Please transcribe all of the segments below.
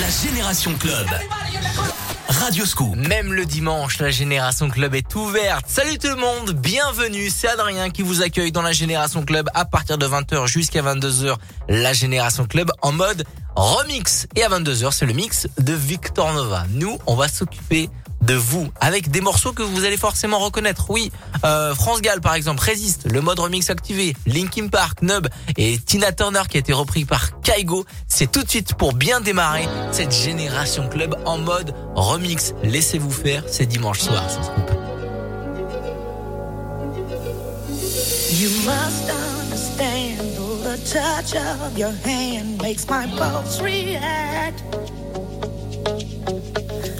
La Génération Club. Radio Scoop. Même le dimanche, la Génération Club est ouverte. Salut tout le monde, bienvenue. C'est Adrien qui vous accueille dans la Génération Club à partir de 20h jusqu'à 22h. La Génération Club en mode remix. Et à 22h, c'est le mix de Victor Nova. Nous, on va s'occuper de vous avec des morceaux que vous allez forcément reconnaître. Oui, euh, France Gall par exemple, Résiste, le mode remix activé, Linkin Park, Nub et Tina Turner qui a été repris par Kaigo. C'est tout de suite pour bien démarrer cette génération club en mode remix. Laissez-vous faire, c'est dimanche soir.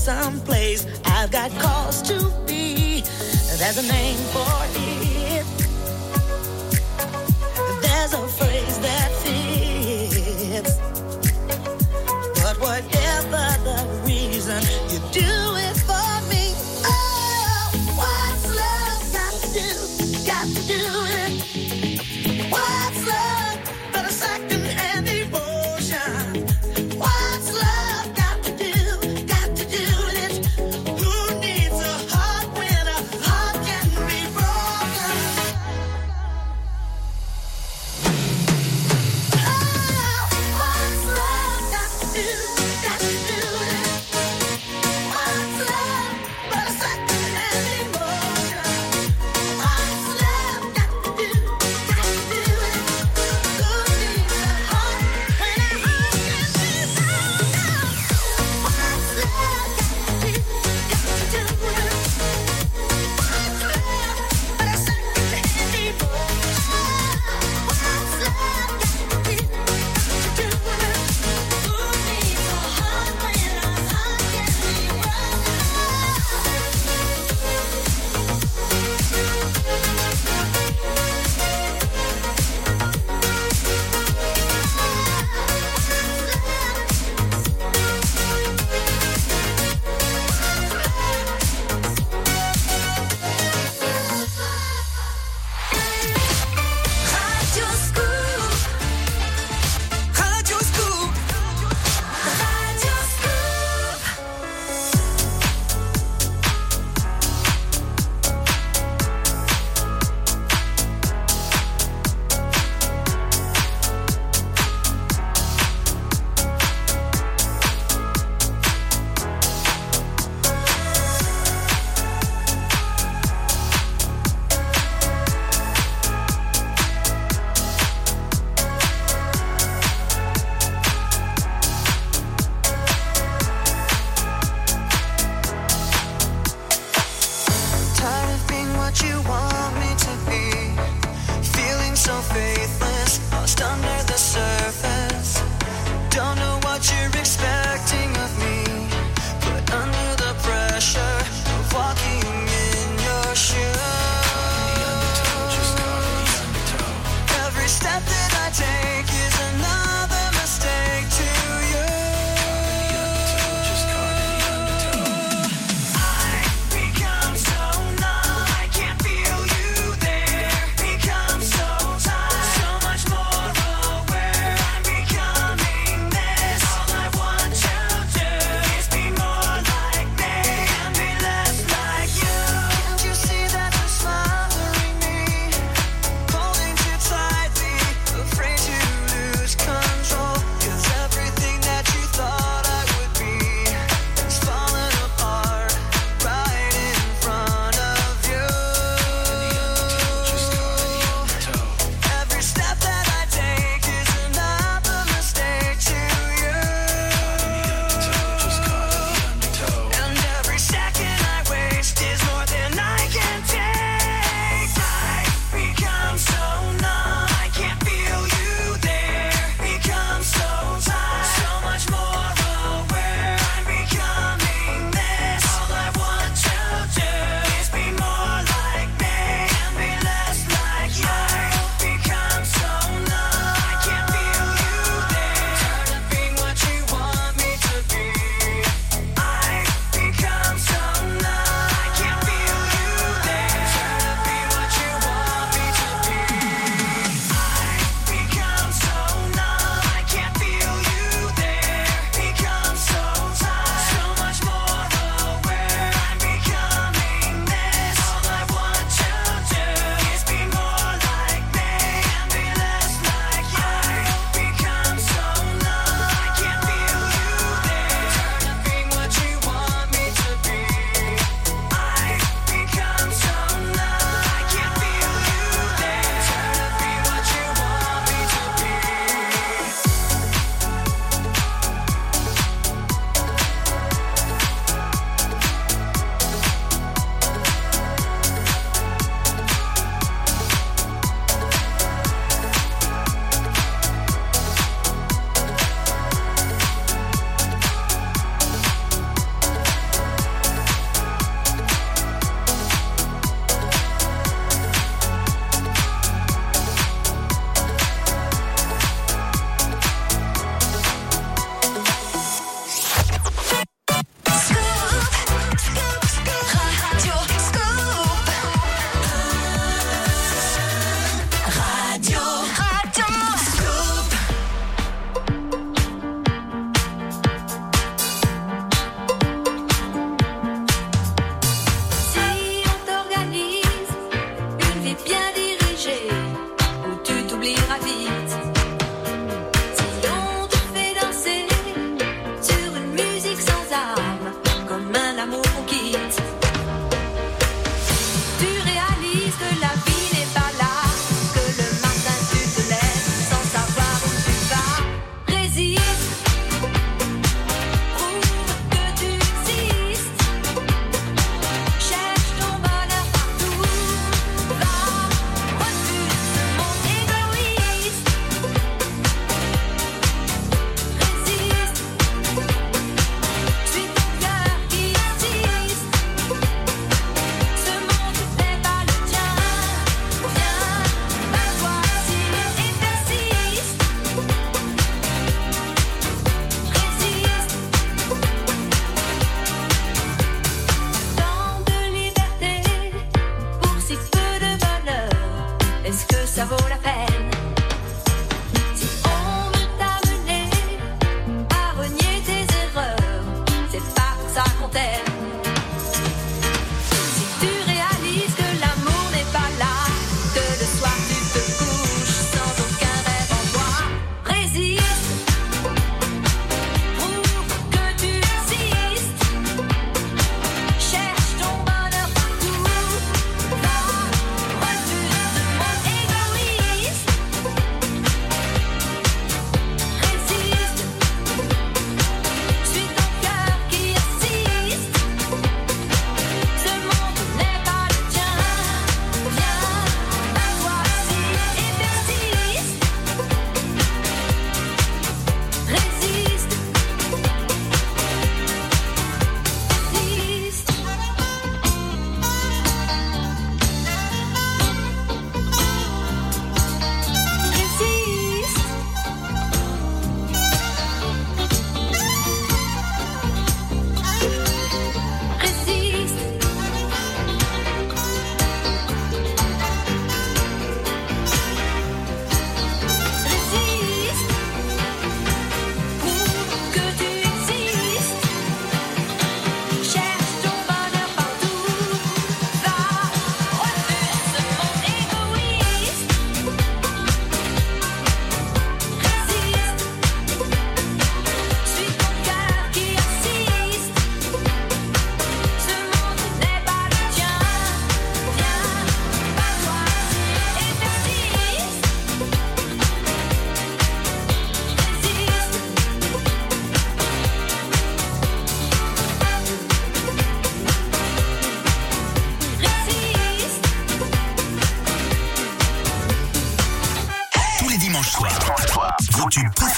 someplace. I've got cause to be. There's a name for it. There's a phrase that fits.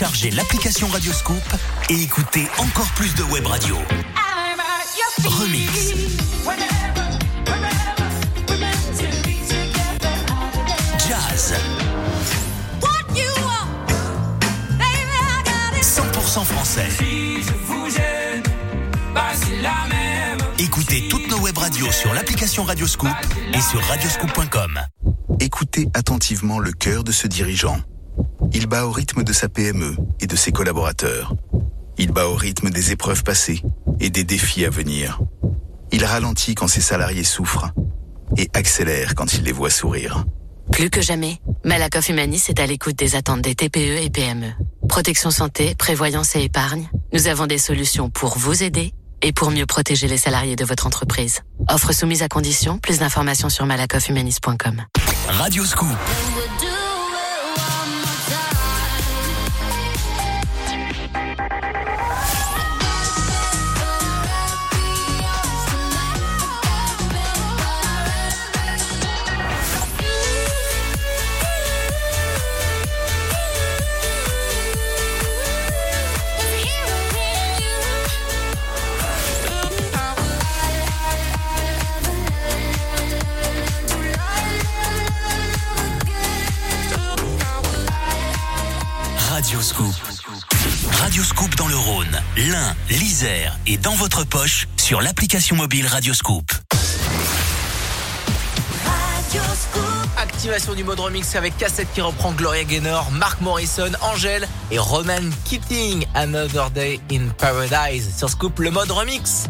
Téléchargez l'application Radio Scoop et écoutez encore plus de web radio. Remix. Jazz. 100% français. Écoutez toutes nos web radios sur l'application Radio Scoop et sur radioscoop.com. Écoutez attentivement le cœur de ce dirigeant. Il bat au rythme de sa PME et de ses collaborateurs. Il bat au rythme des épreuves passées et des défis à venir. Il ralentit quand ses salariés souffrent et accélère quand il les voit sourire. Plus que jamais, Malakoff Humanis est à l'écoute des attentes des TPE et PME. Protection santé, prévoyance et épargne, nous avons des solutions pour vous aider et pour mieux protéger les salariés de votre entreprise. Offre soumise à condition, plus d'informations sur malakofhumanis.com. Radio Scoop. Et dans votre poche sur l'application mobile Radio Scoop. Activation du mode remix avec cassette qui reprend Gloria Gaynor, Mark Morrison, Angèle et Ronan Keating. Another Day in Paradise sur Scoop, le mode remix.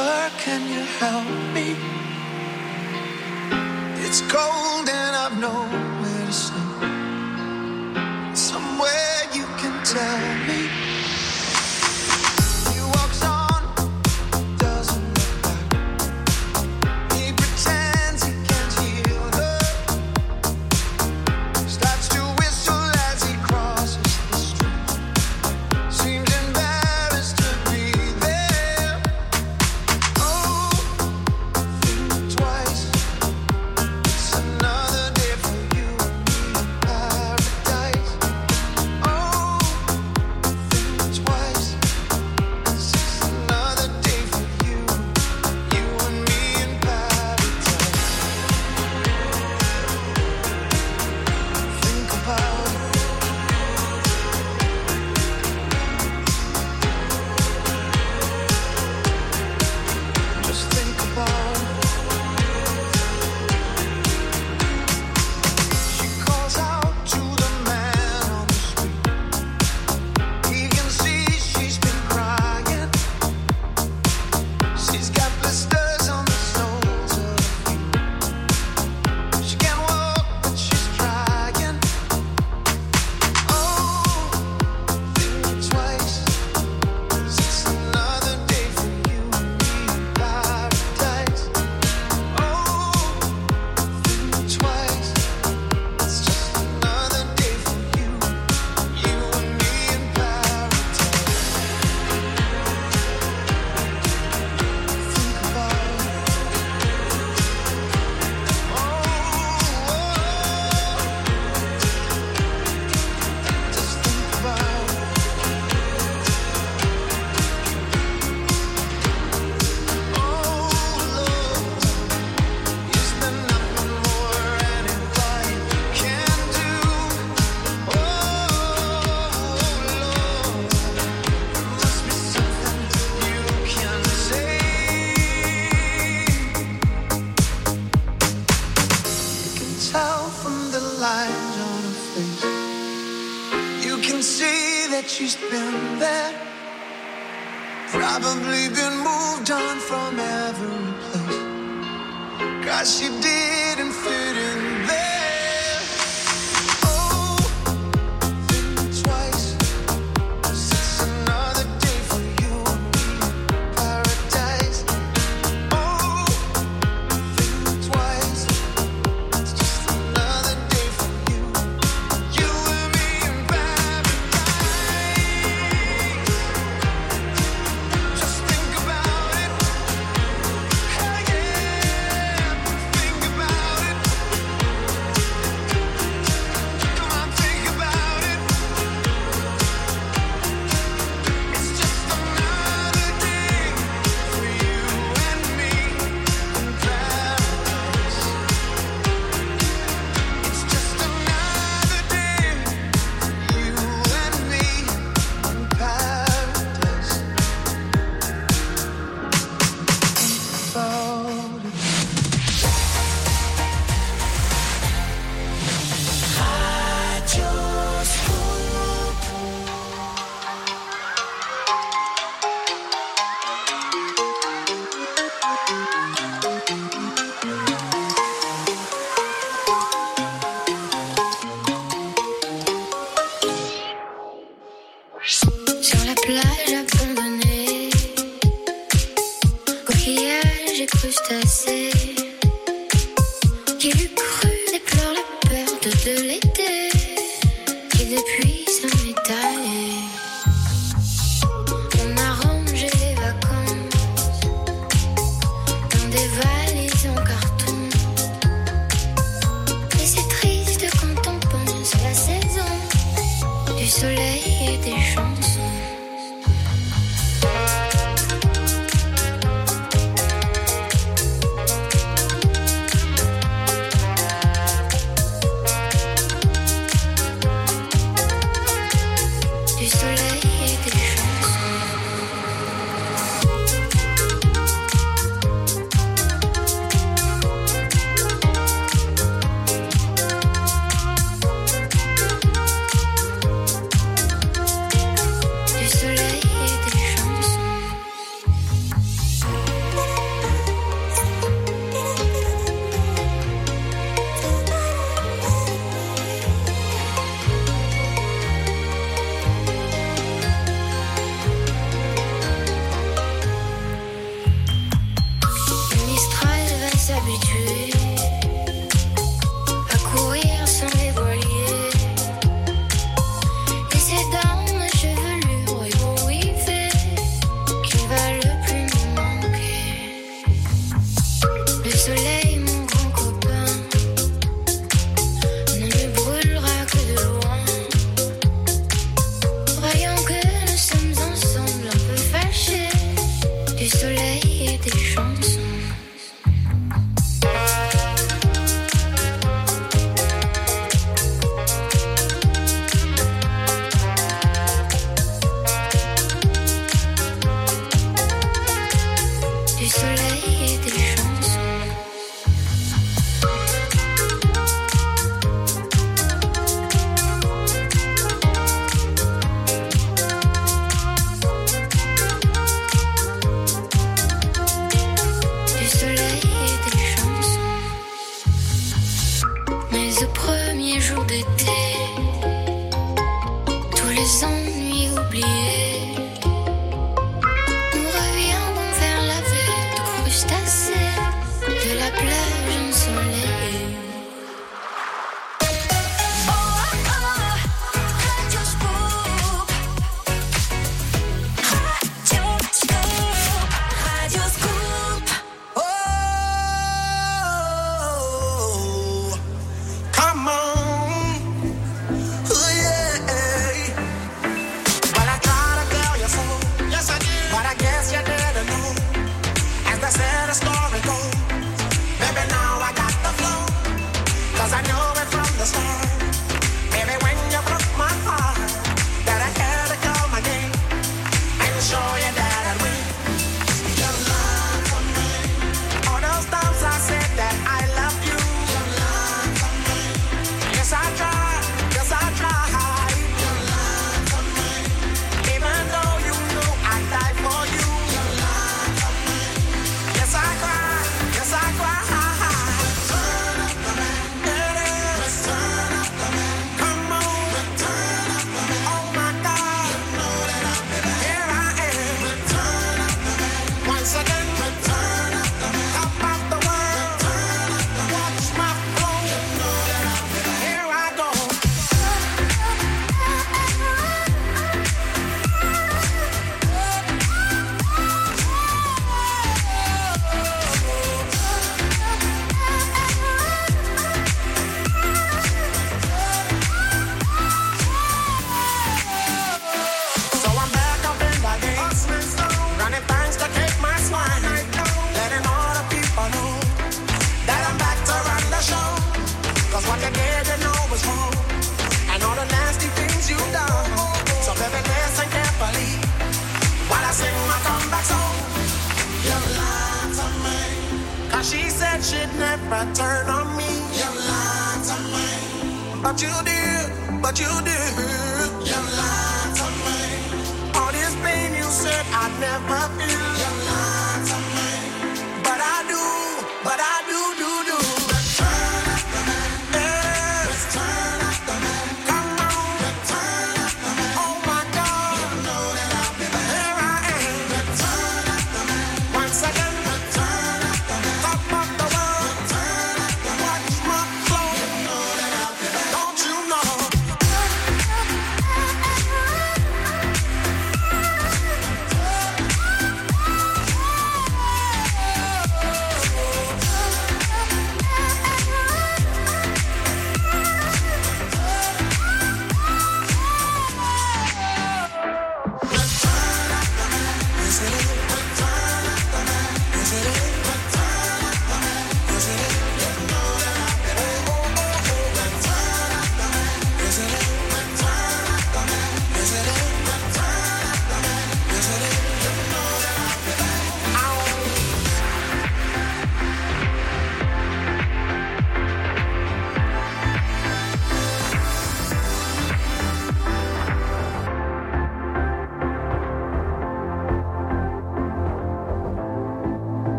Sir, can you help me? It's cold and I've nowhere to sleep. Somewhere you can tell me.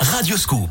Radio Scoop.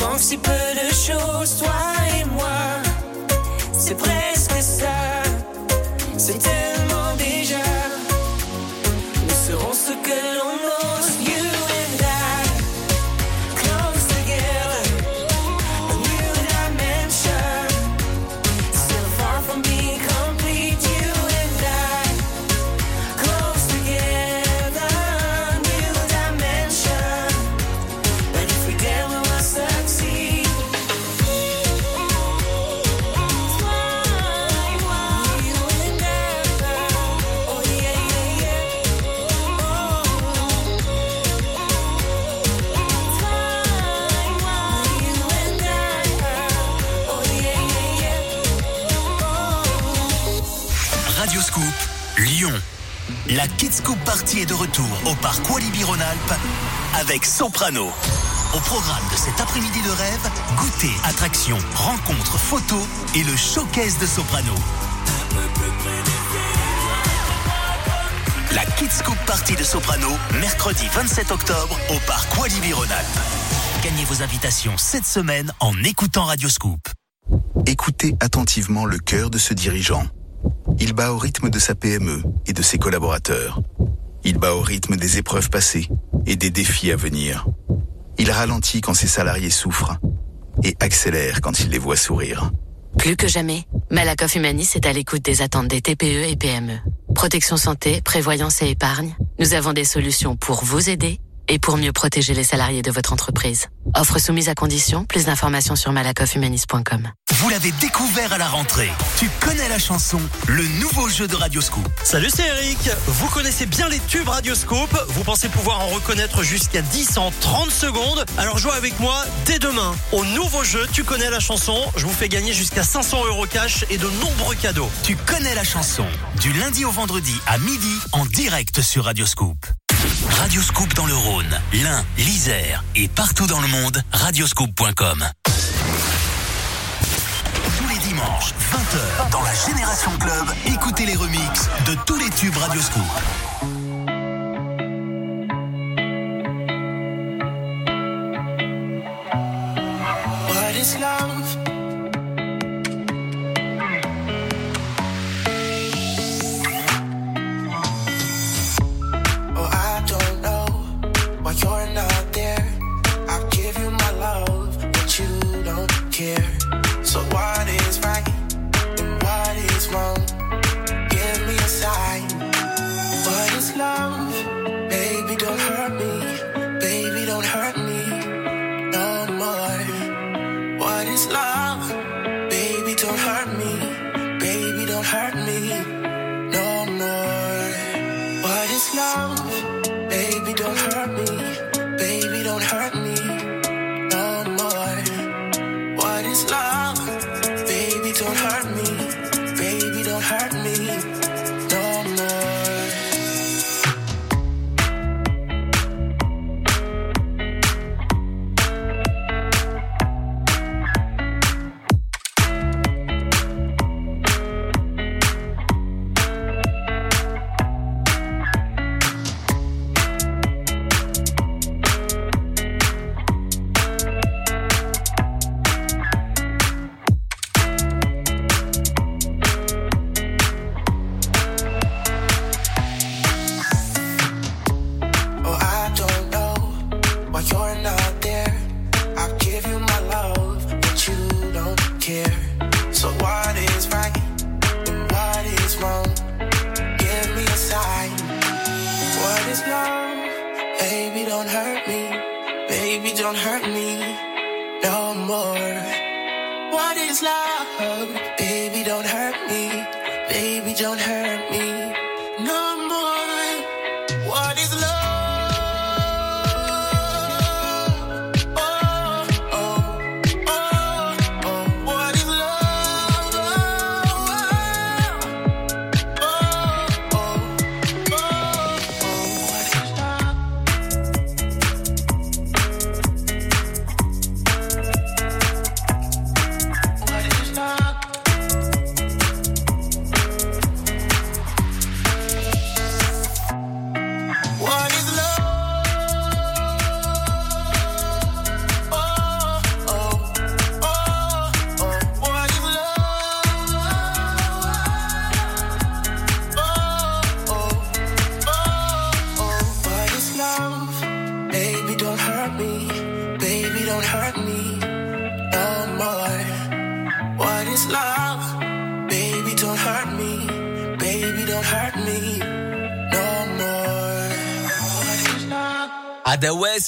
Manque si peu de choses, toi et moi. C'est presque ça. C'est Kids Scoop Party est de retour au parc Walibi Rhône-Alpes avec Soprano. Au programme de cet après-midi de rêve, goûter, attractions, rencontres, photos et le showcase de Soprano. La Kids Party de Soprano, mercredi 27 octobre au parc Walibi Rhône-Alpes. Gagnez vos invitations cette semaine en écoutant Radio Scoop. Écoutez attentivement le cœur de ce dirigeant. Il bat au rythme de sa PME et de ses collaborateurs. Il bat au rythme des épreuves passées et des défis à venir. Il ralentit quand ses salariés souffrent et accélère quand il les voit sourire. Plus que jamais, Malakoff Humanis est à l'écoute des attentes des TPE et PME. Protection santé, prévoyance et épargne, nous avons des solutions pour vous aider et pour mieux protéger les salariés de votre entreprise. Offre soumise à condition, plus d'informations sur malakofhumanis.com. Vous l'avez découvert à la rentrée. Tu connais la chanson, le nouveau jeu de Radio Scoop. Salut, c'est Eric. Vous connaissez bien les tubes Radioscope. Vous pensez pouvoir en reconnaître jusqu'à 10 en 30 secondes. Alors jouez avec moi dès demain. Au nouveau jeu, tu connais la chanson. Je vous fais gagner jusqu'à 500 euros cash et de nombreux cadeaux. Tu connais la chanson. Du lundi au vendredi à midi en direct sur Radio Scoop. Radio Scoop dans le Rhône, l'Ain, l'Isère et partout dans le monde, radioscoop.com. Tous les dimanches, 20h, dans la Génération Club, écoutez les remixes de tous les tubes Radio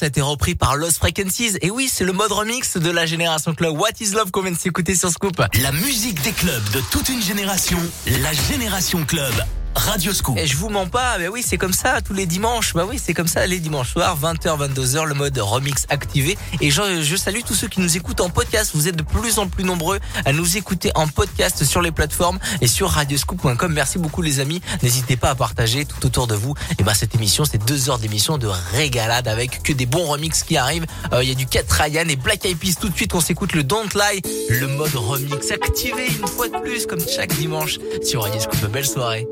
ça a été repris par Lost Frequencies. Et oui, c'est le mode remix de la Génération Club. What is Love qu'on vient de s'écouter sur Scoop. La musique des clubs de toute une génération. La Génération Club. Radio Scoop. Je vous mens pas, mais oui, c'est comme ça tous les dimanches. Bah oui, c'est comme ça les dimanches soirs, 20h, 22h, le mode remix activé. Et je, je salue tous ceux qui nous écoutent en podcast. Vous êtes de plus en plus nombreux à nous écouter en podcast sur les plateformes et sur radioscoop.com. Merci beaucoup les amis. N'hésitez pas à partager tout autour de vous. Et ben cette émission, c'est deux heures d'émission de régalade avec que des bons remix qui arrivent. Euh, Il y a du Cat Ryan et Black Eyed Peas. Tout de suite, on s'écoute le Don't Lie, le mode remix activé une fois de plus, comme chaque dimanche sur Radio Scoop. Belle soirée.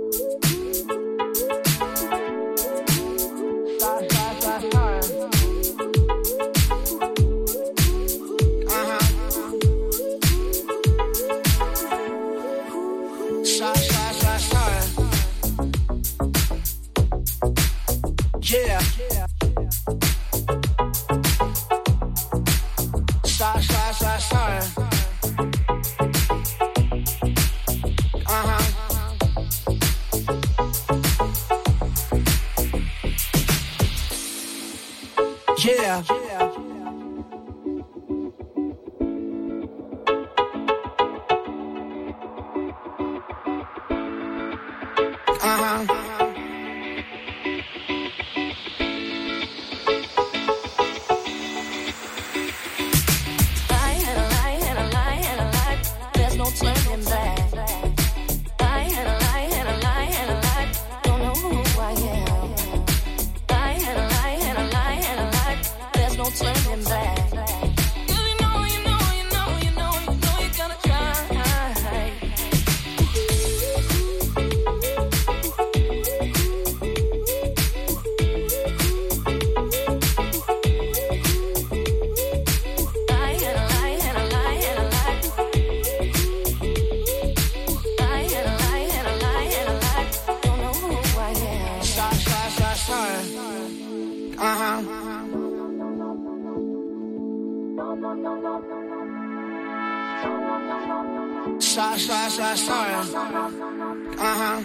Sorry, sorry, sorry, sorry. Uh huh.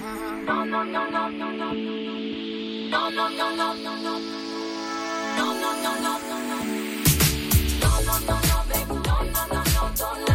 No, no, no, no, no, no. No, no, no, no, no, no. No, no, no, no, no, no. No, no, no, no, no No, no, no, no, don't no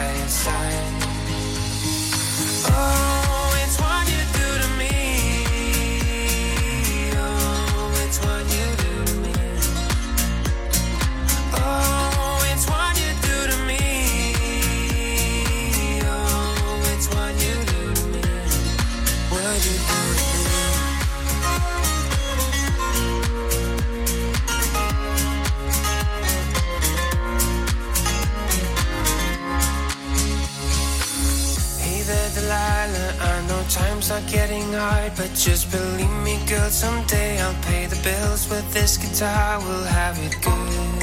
outside. Oh. I will have it good.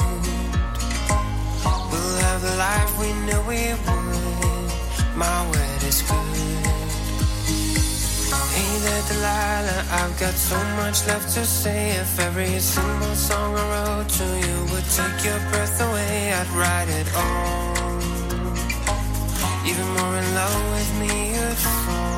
We'll have the life we knew we would. My word is good. Hey there, Delilah, I've got so much left to say. If every single song I wrote to you would take your breath away, I'd write it all. Even more in love with me, you'd fall.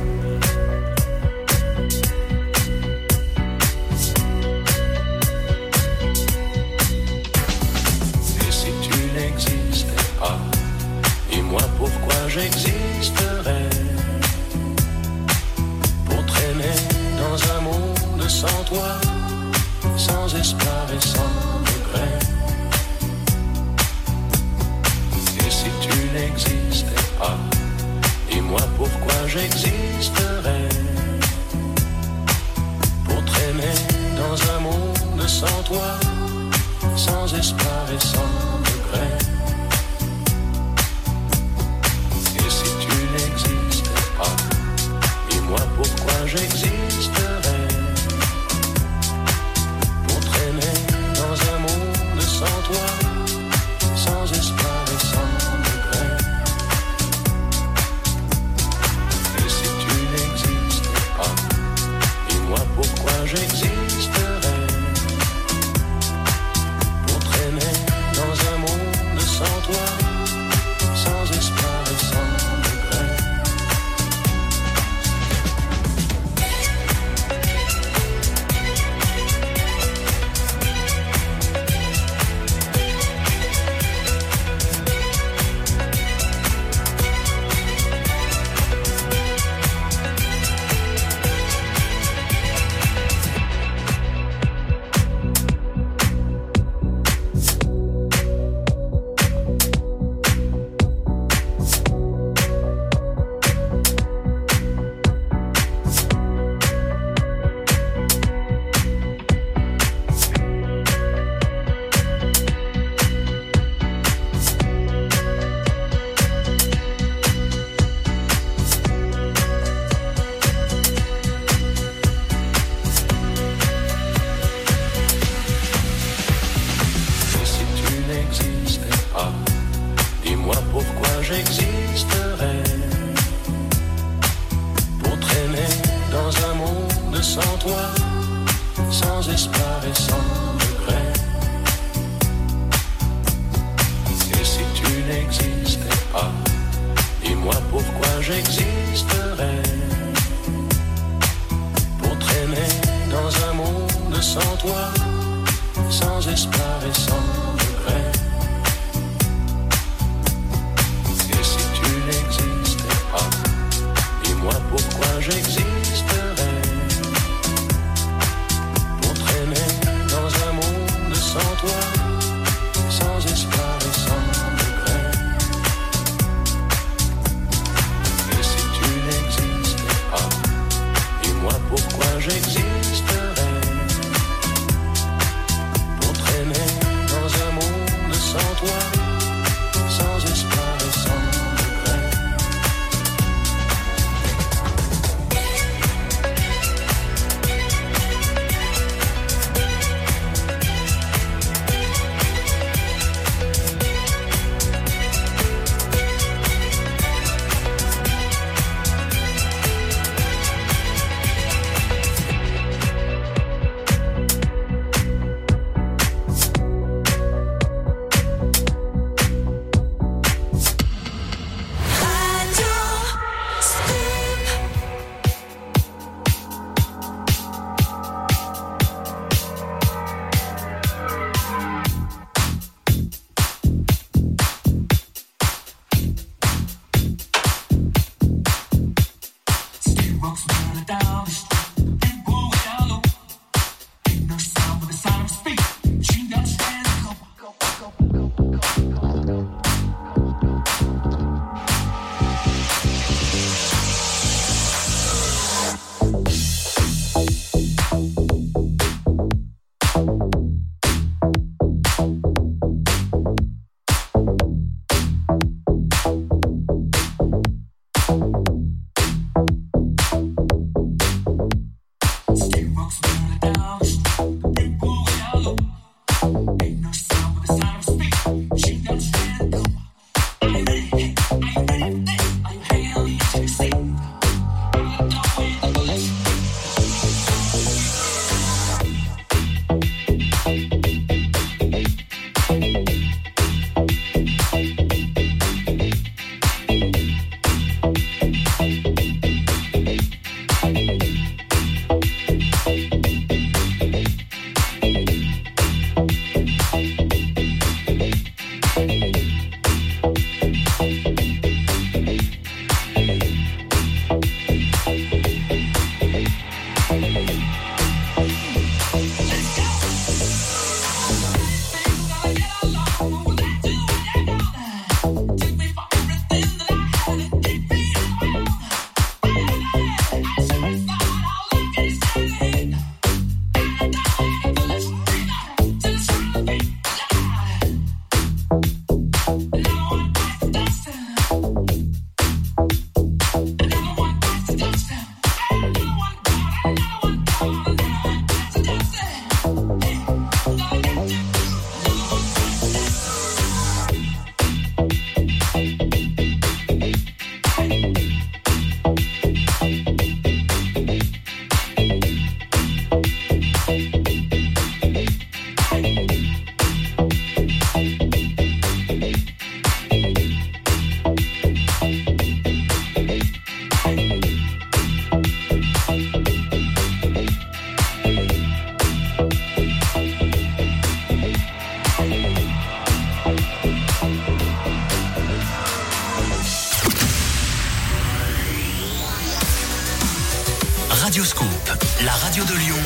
Radio Scoop, la radio de Lyon,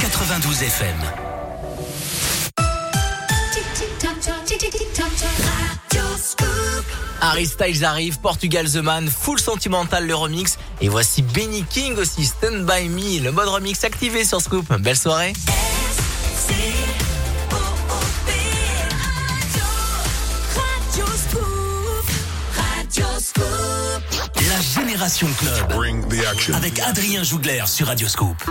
92 FM. Harry Styles arrive, Portugal The Man, Full Sentimental le remix et voici Benny King aussi, Stand By Me, le mode remix activé sur Scoop. Belle soirée. Génération Club. Avec Adrien Jougler sur Radioscope.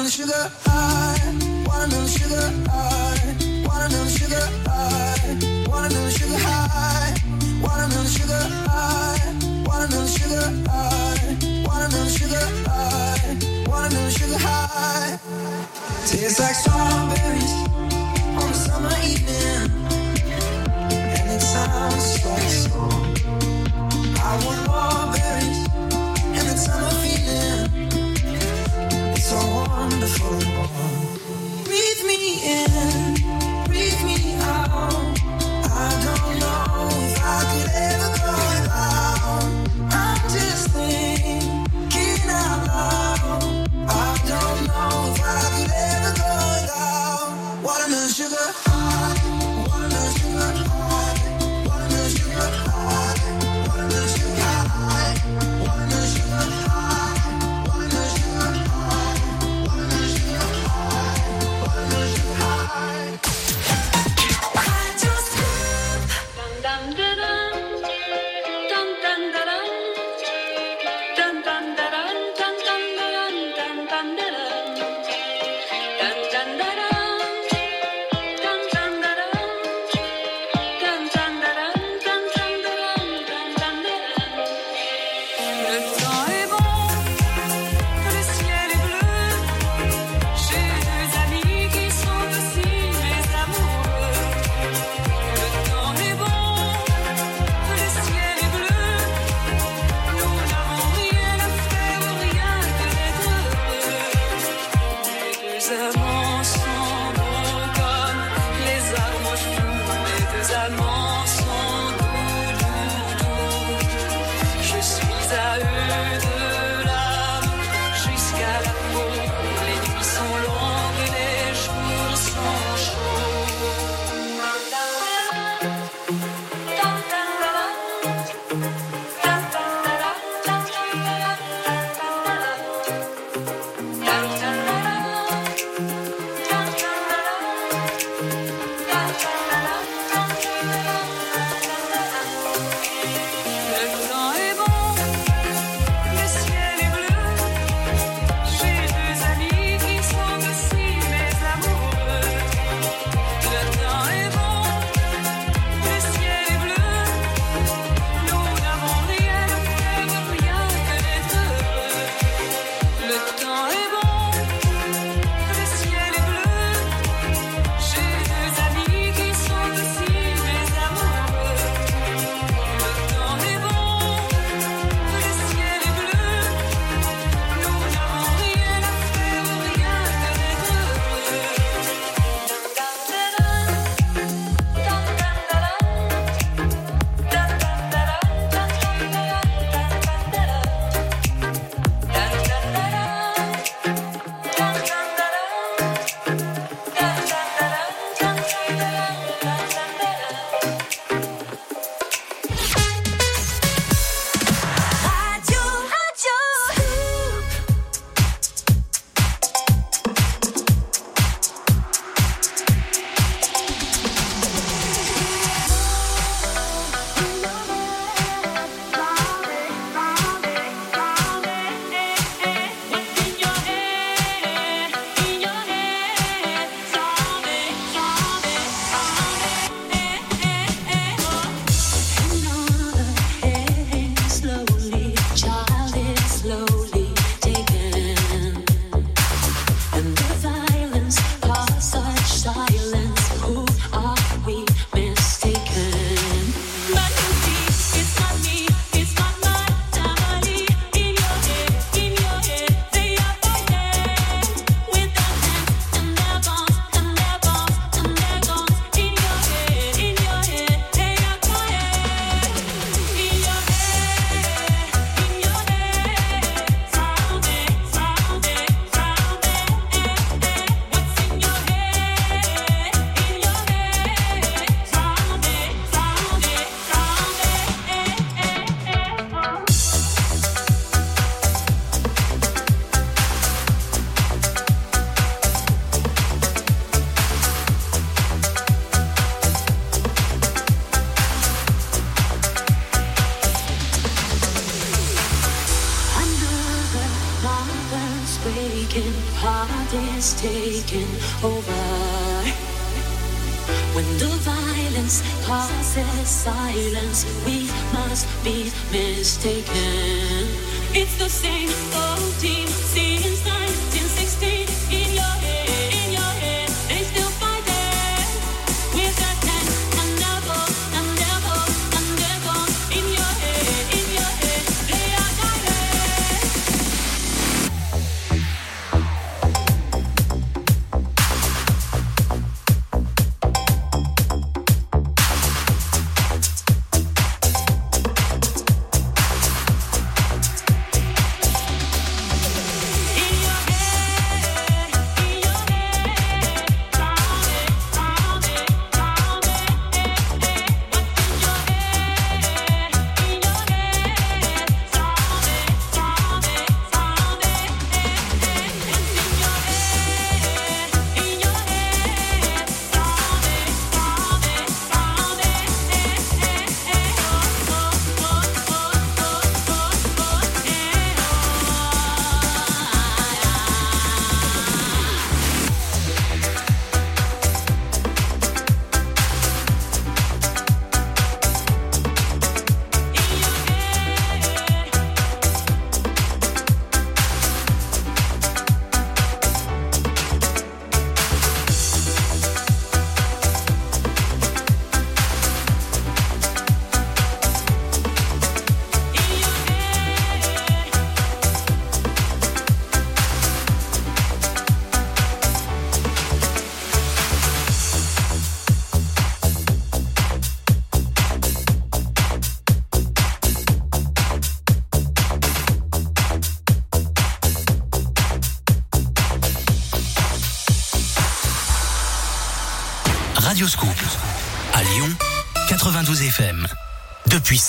Watermelon sugar high. Watermelon sugar high. Watermelon sugar high. Watermelon sugar high. Watermelon sugar high. Watermelon sugar high. Watermelon sugar high. Watermelon sugar high. Tastes like strawberries on a summer evening, and it sounds like song. I want more berries, in the summer wonderful. Breathe me in, breathe me out. I don't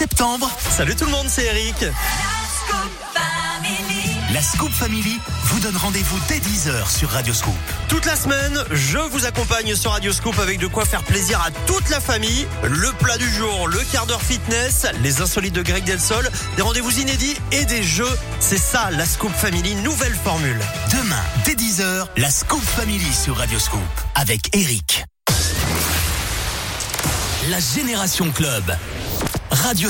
septembre, Salut tout le monde, c'est Eric. la Scoop Family vous donne rendez-vous dès 10h sur Radio Scoop. Toute la semaine, je vous accompagne sur Radio Scoop avec de quoi faire plaisir à toute la famille. Le plat du jour, le quart d'heure fitness, les insolites de Greg Delsol, des rendez-vous inédits et des jeux. C'est ça, la Scoop Family, nouvelle formule. Demain, dès 10h, la Scoop Family sur Radio Scoop avec Eric. La Génération Club. Radio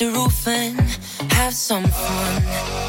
the roof and have some fun.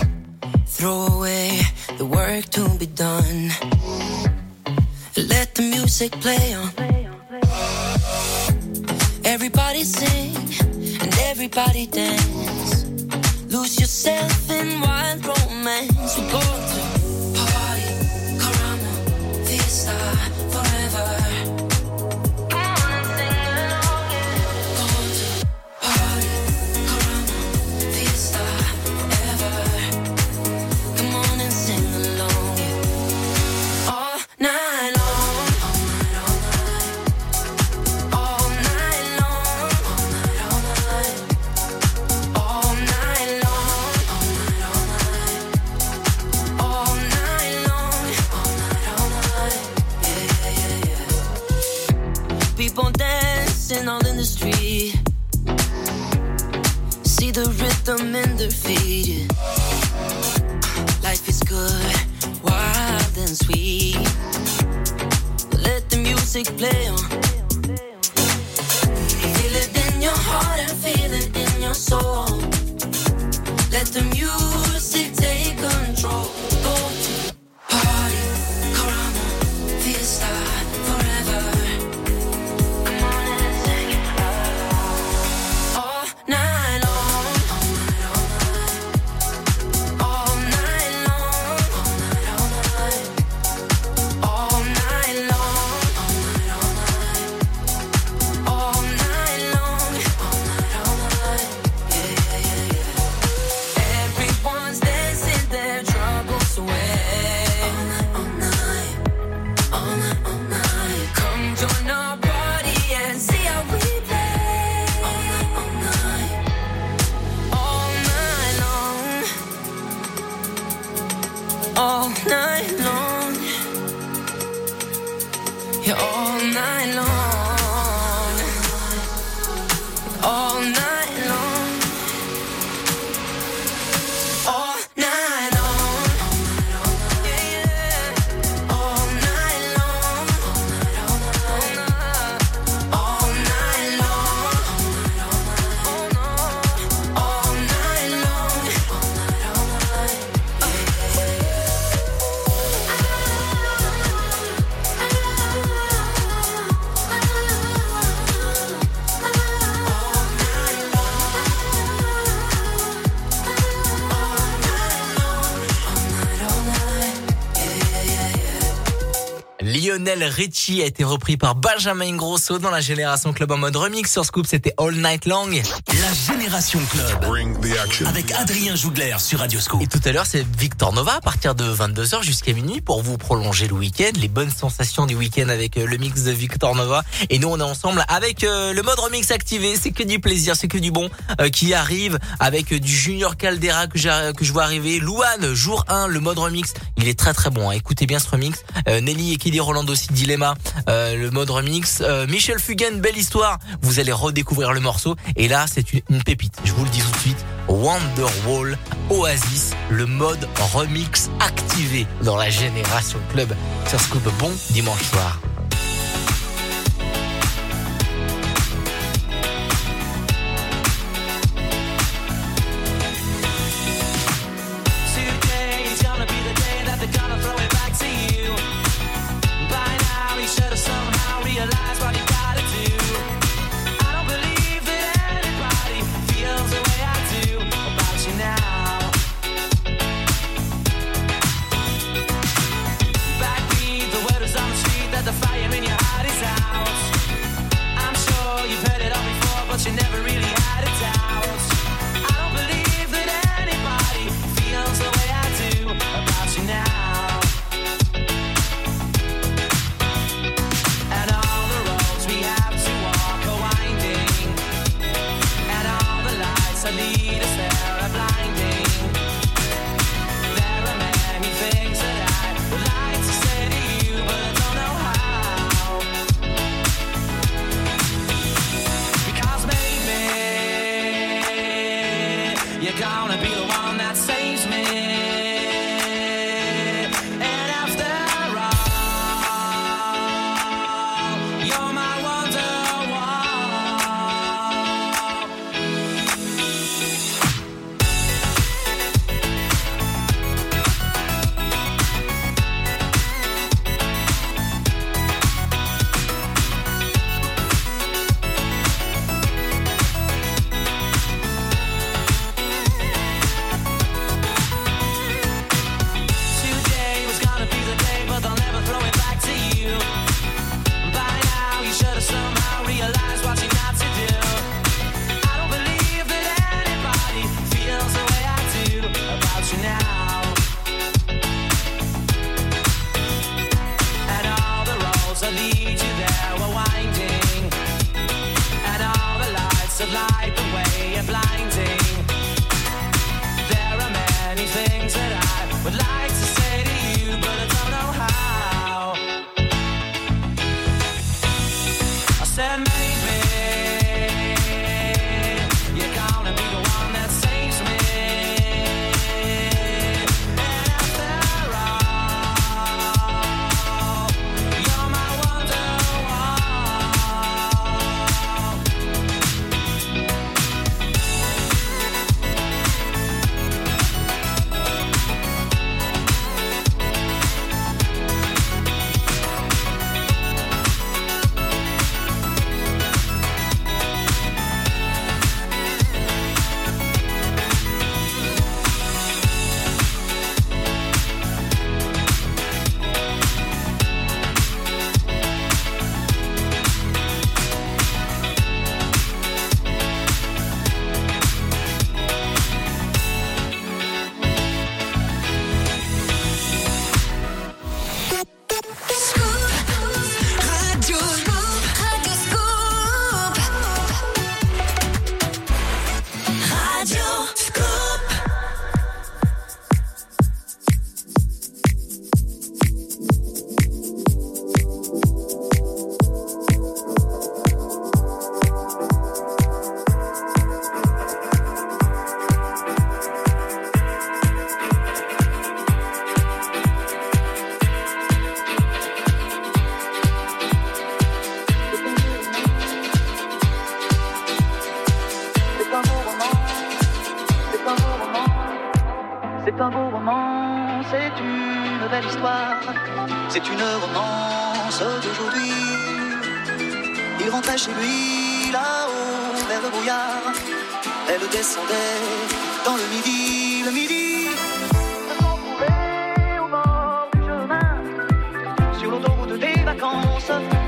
Lionel Richie a été repris par Benjamin Grosso dans la Génération Club en mode remix. Sur Scoop, c'était All Night Long. La Génération Club. Avec Adrien Jougler sur Radio Scoop. Et tout à l'heure, c'est Victor Nova à partir de 22h jusqu'à minuit pour vous prolonger le week-end, les bonnes sensations du week-end avec euh, le mix de Victor Nova. Et nous, on est ensemble avec euh, le mode remix activé. C'est que du plaisir, c'est que du bon euh, qui arrive avec du Junior Caldera que, que je vois arriver. Louane, jour 1, le mode remix. Il est très très bon. hein. Écoutez bien ce remix. Euh, Nelly et Kelly Roland aussi, Dilemma, euh, le mode remix. Euh, Michel Fugain, belle histoire. Vous allez redécouvrir le morceau. Et là, c'est une, une pépite. Je vous le dis tout de suite. Wonderwall, Oasis, le mode remix activé dans la Génération Club sur Scoop. Bon dimanche soir. The fire in your heart is out. I'm sure you've heard it all before, but you never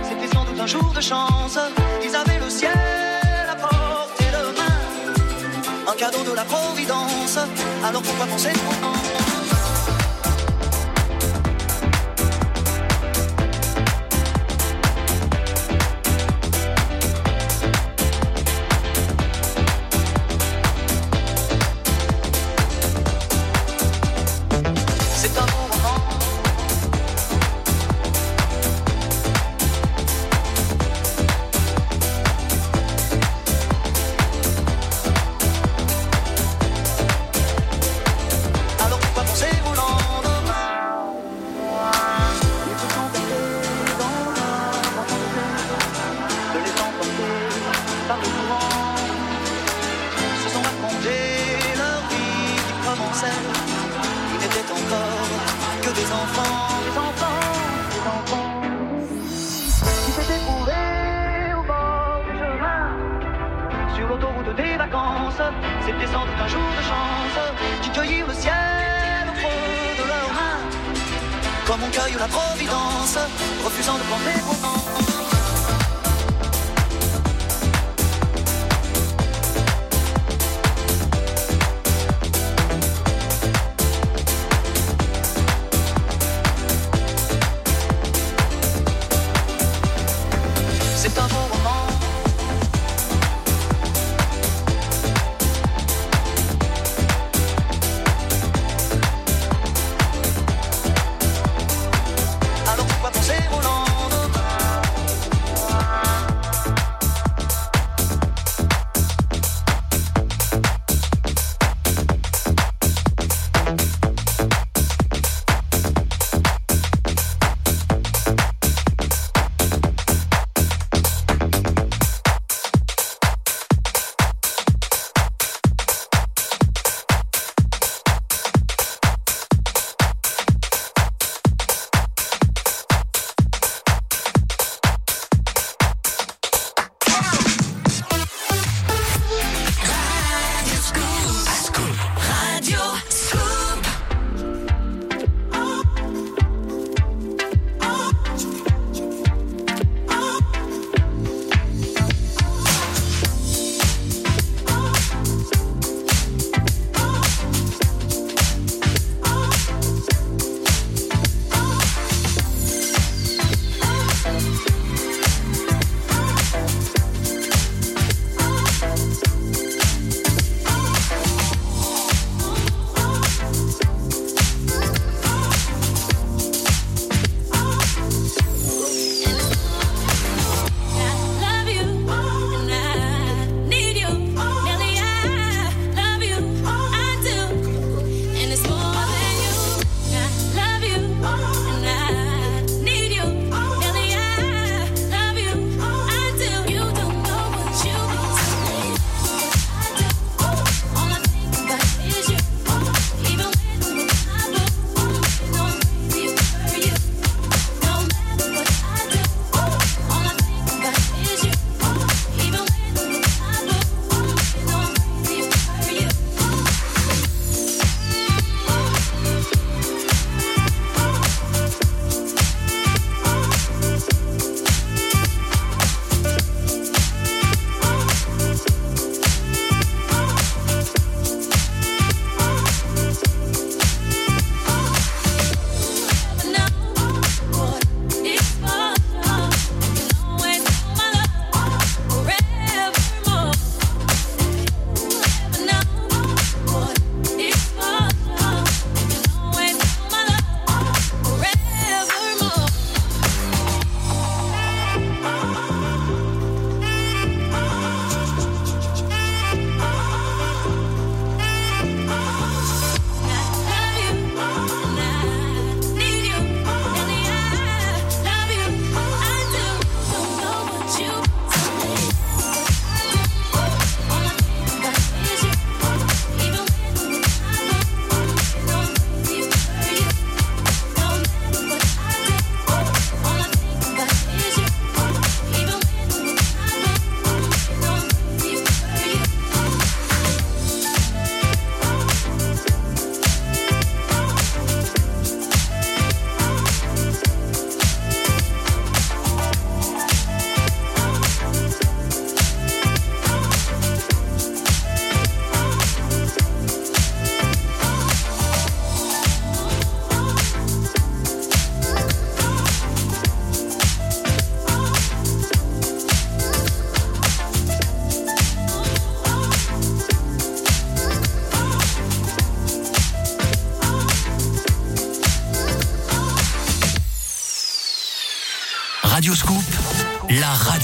C'était sans doute un jour de chance. Ils avaient le ciel à portée de main. Un cadeau de la Providence. Alors pourquoi penser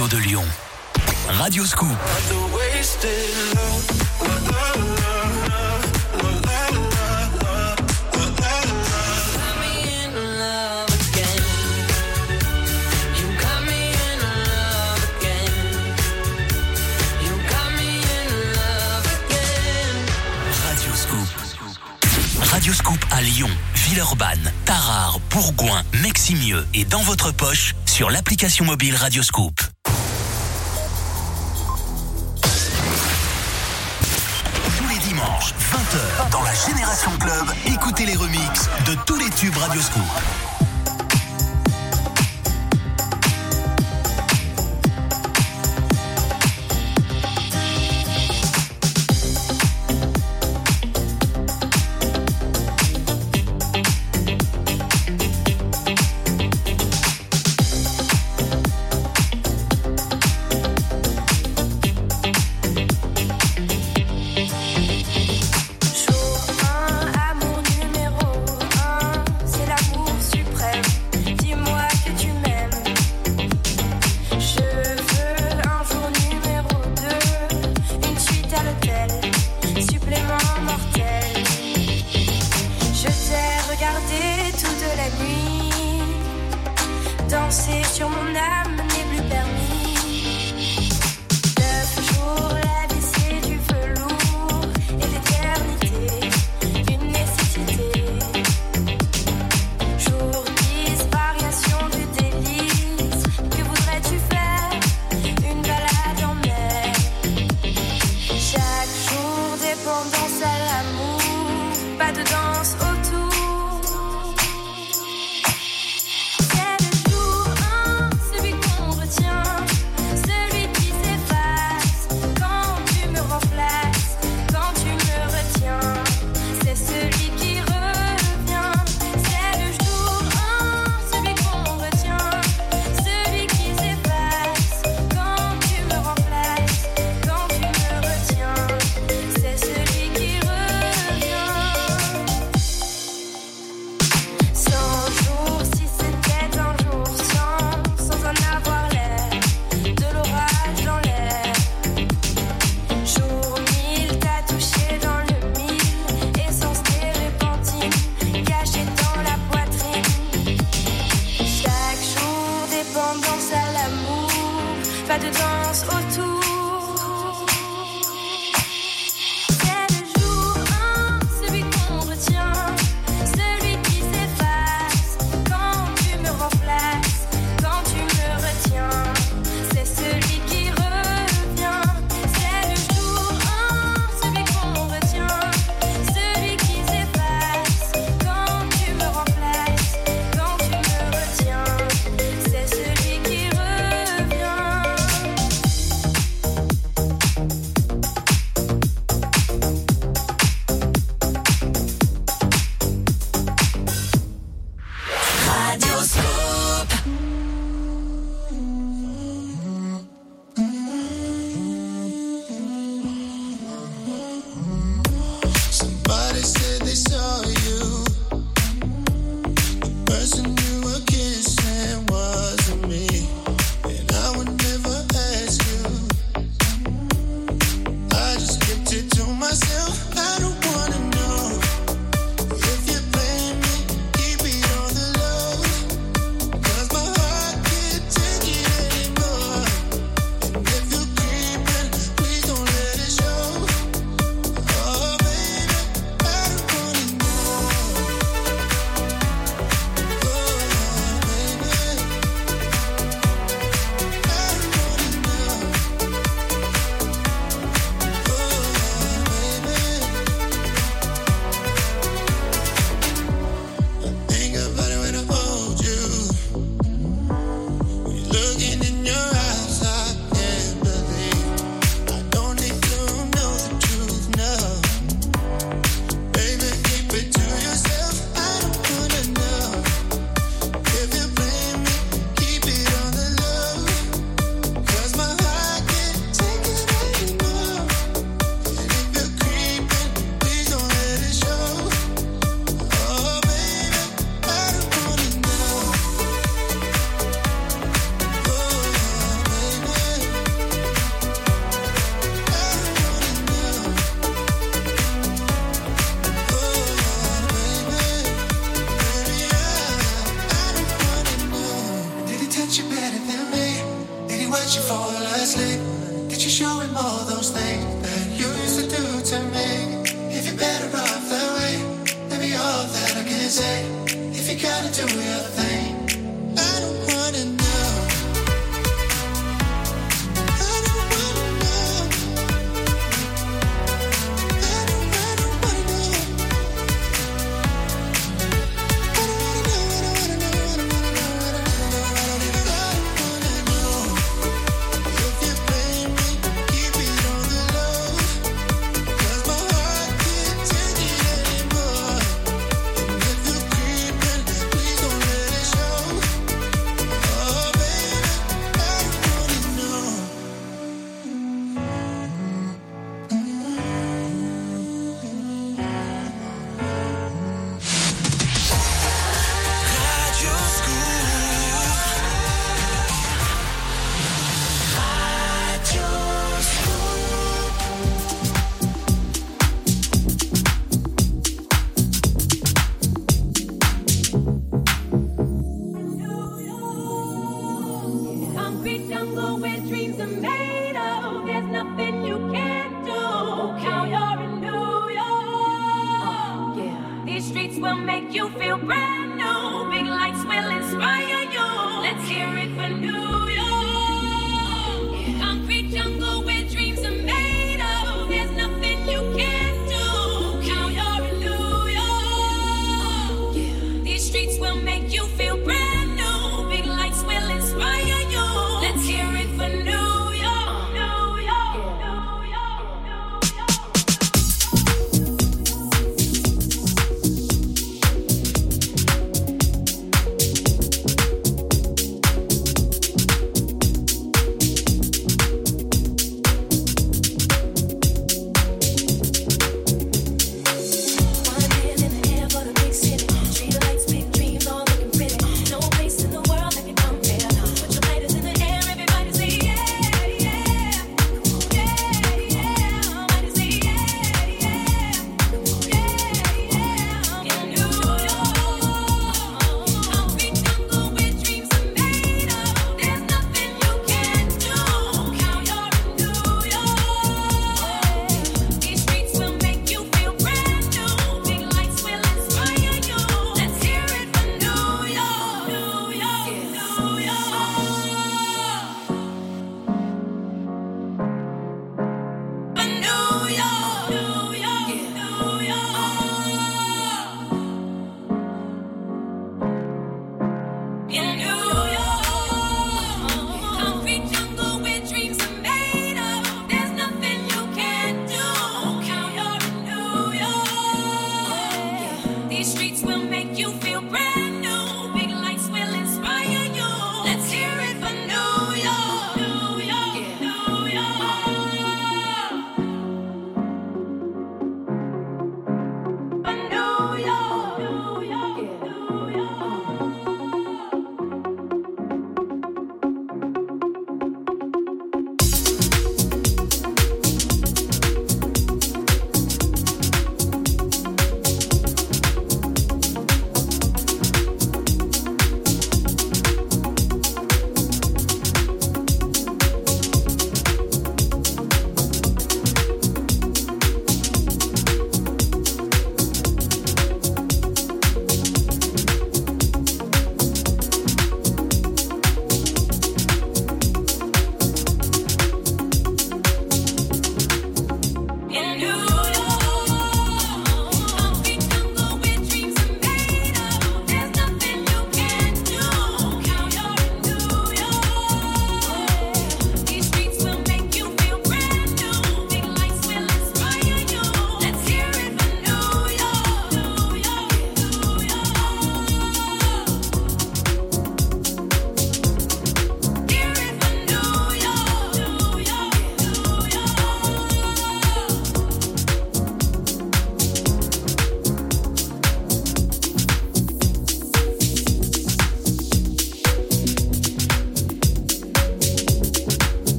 radio de Lyon. Radio Scoop. Radio Scoop à Lyon, Villeurbanne, Tarare, Bourgoin, Meximieux et dans votre poche sur l'application mobile Radio Scoop. Radioscoop.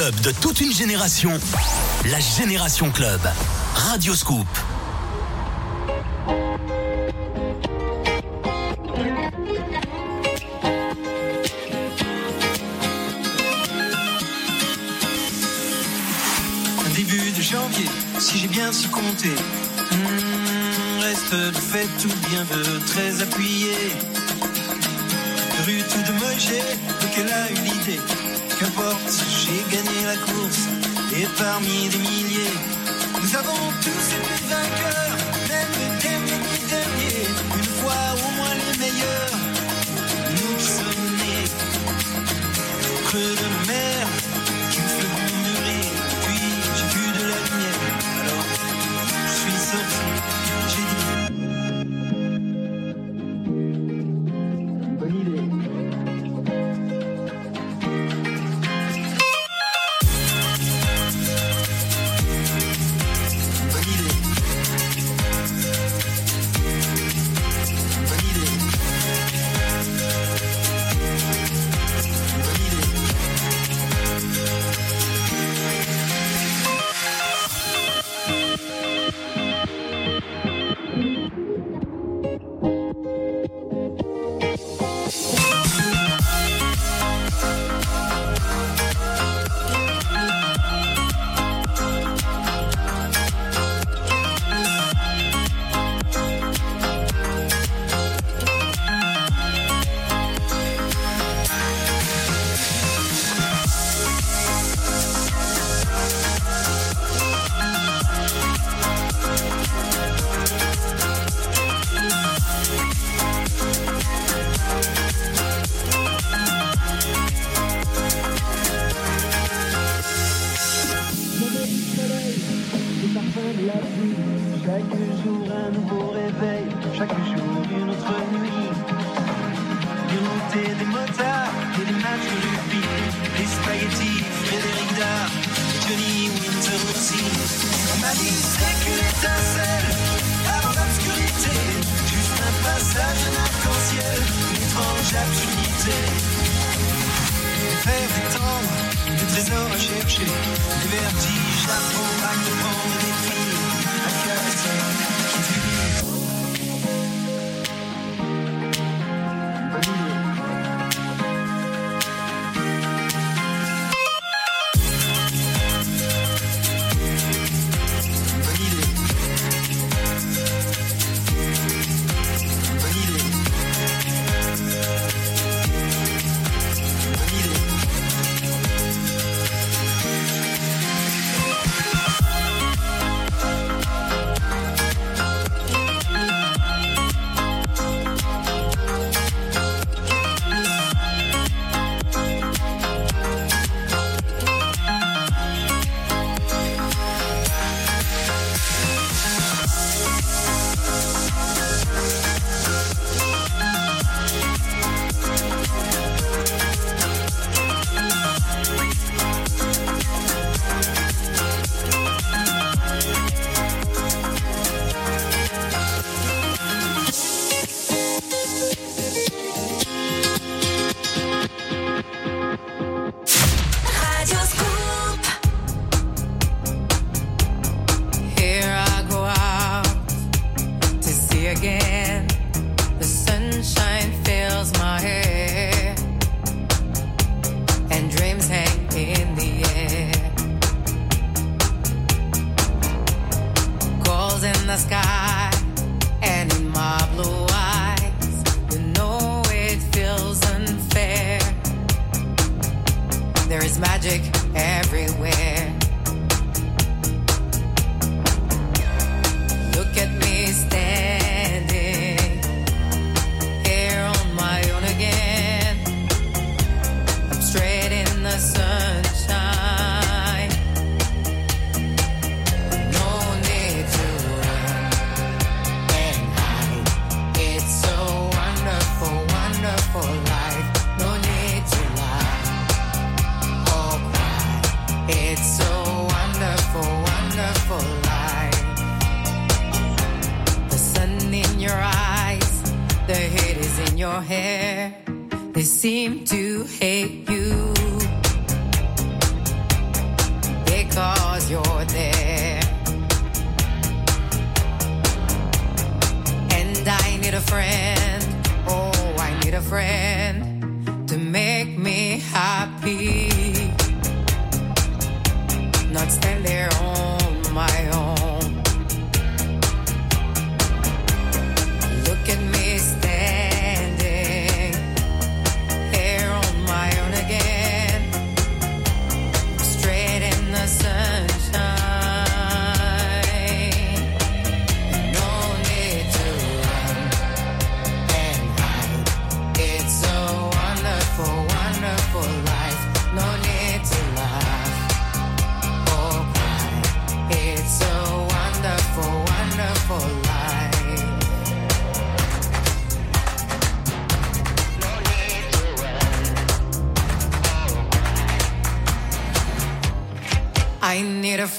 de toute une génération, la Génération Club. Radio Scoop. Un début de janvier, si j'ai bien su compter. Hmm, reste de fait tout bien de très appuyé. Rue tout de Mogé, donc elle a eu parmi des milliers,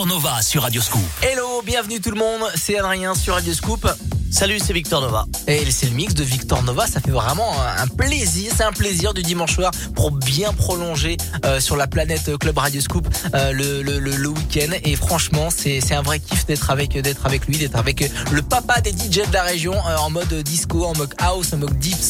Victor Nova sur Radio Scoop. Hello, bienvenue tout le monde, c'est Adrien sur Radio Scoop. Salut, c'est Victor Nova. Et c'est le mix de Victor Nova, ça fait vraiment un plaisir, c'est un plaisir du dimanche soir pour bien prolonger euh, sur la planète Club Radio Scoop euh, le, le, le, week-end. Et franchement, c'est un vrai kiff d'être avec, avec lui, d'être avec le papa des DJ de la région euh, en mode disco, en mode house, en mode deep.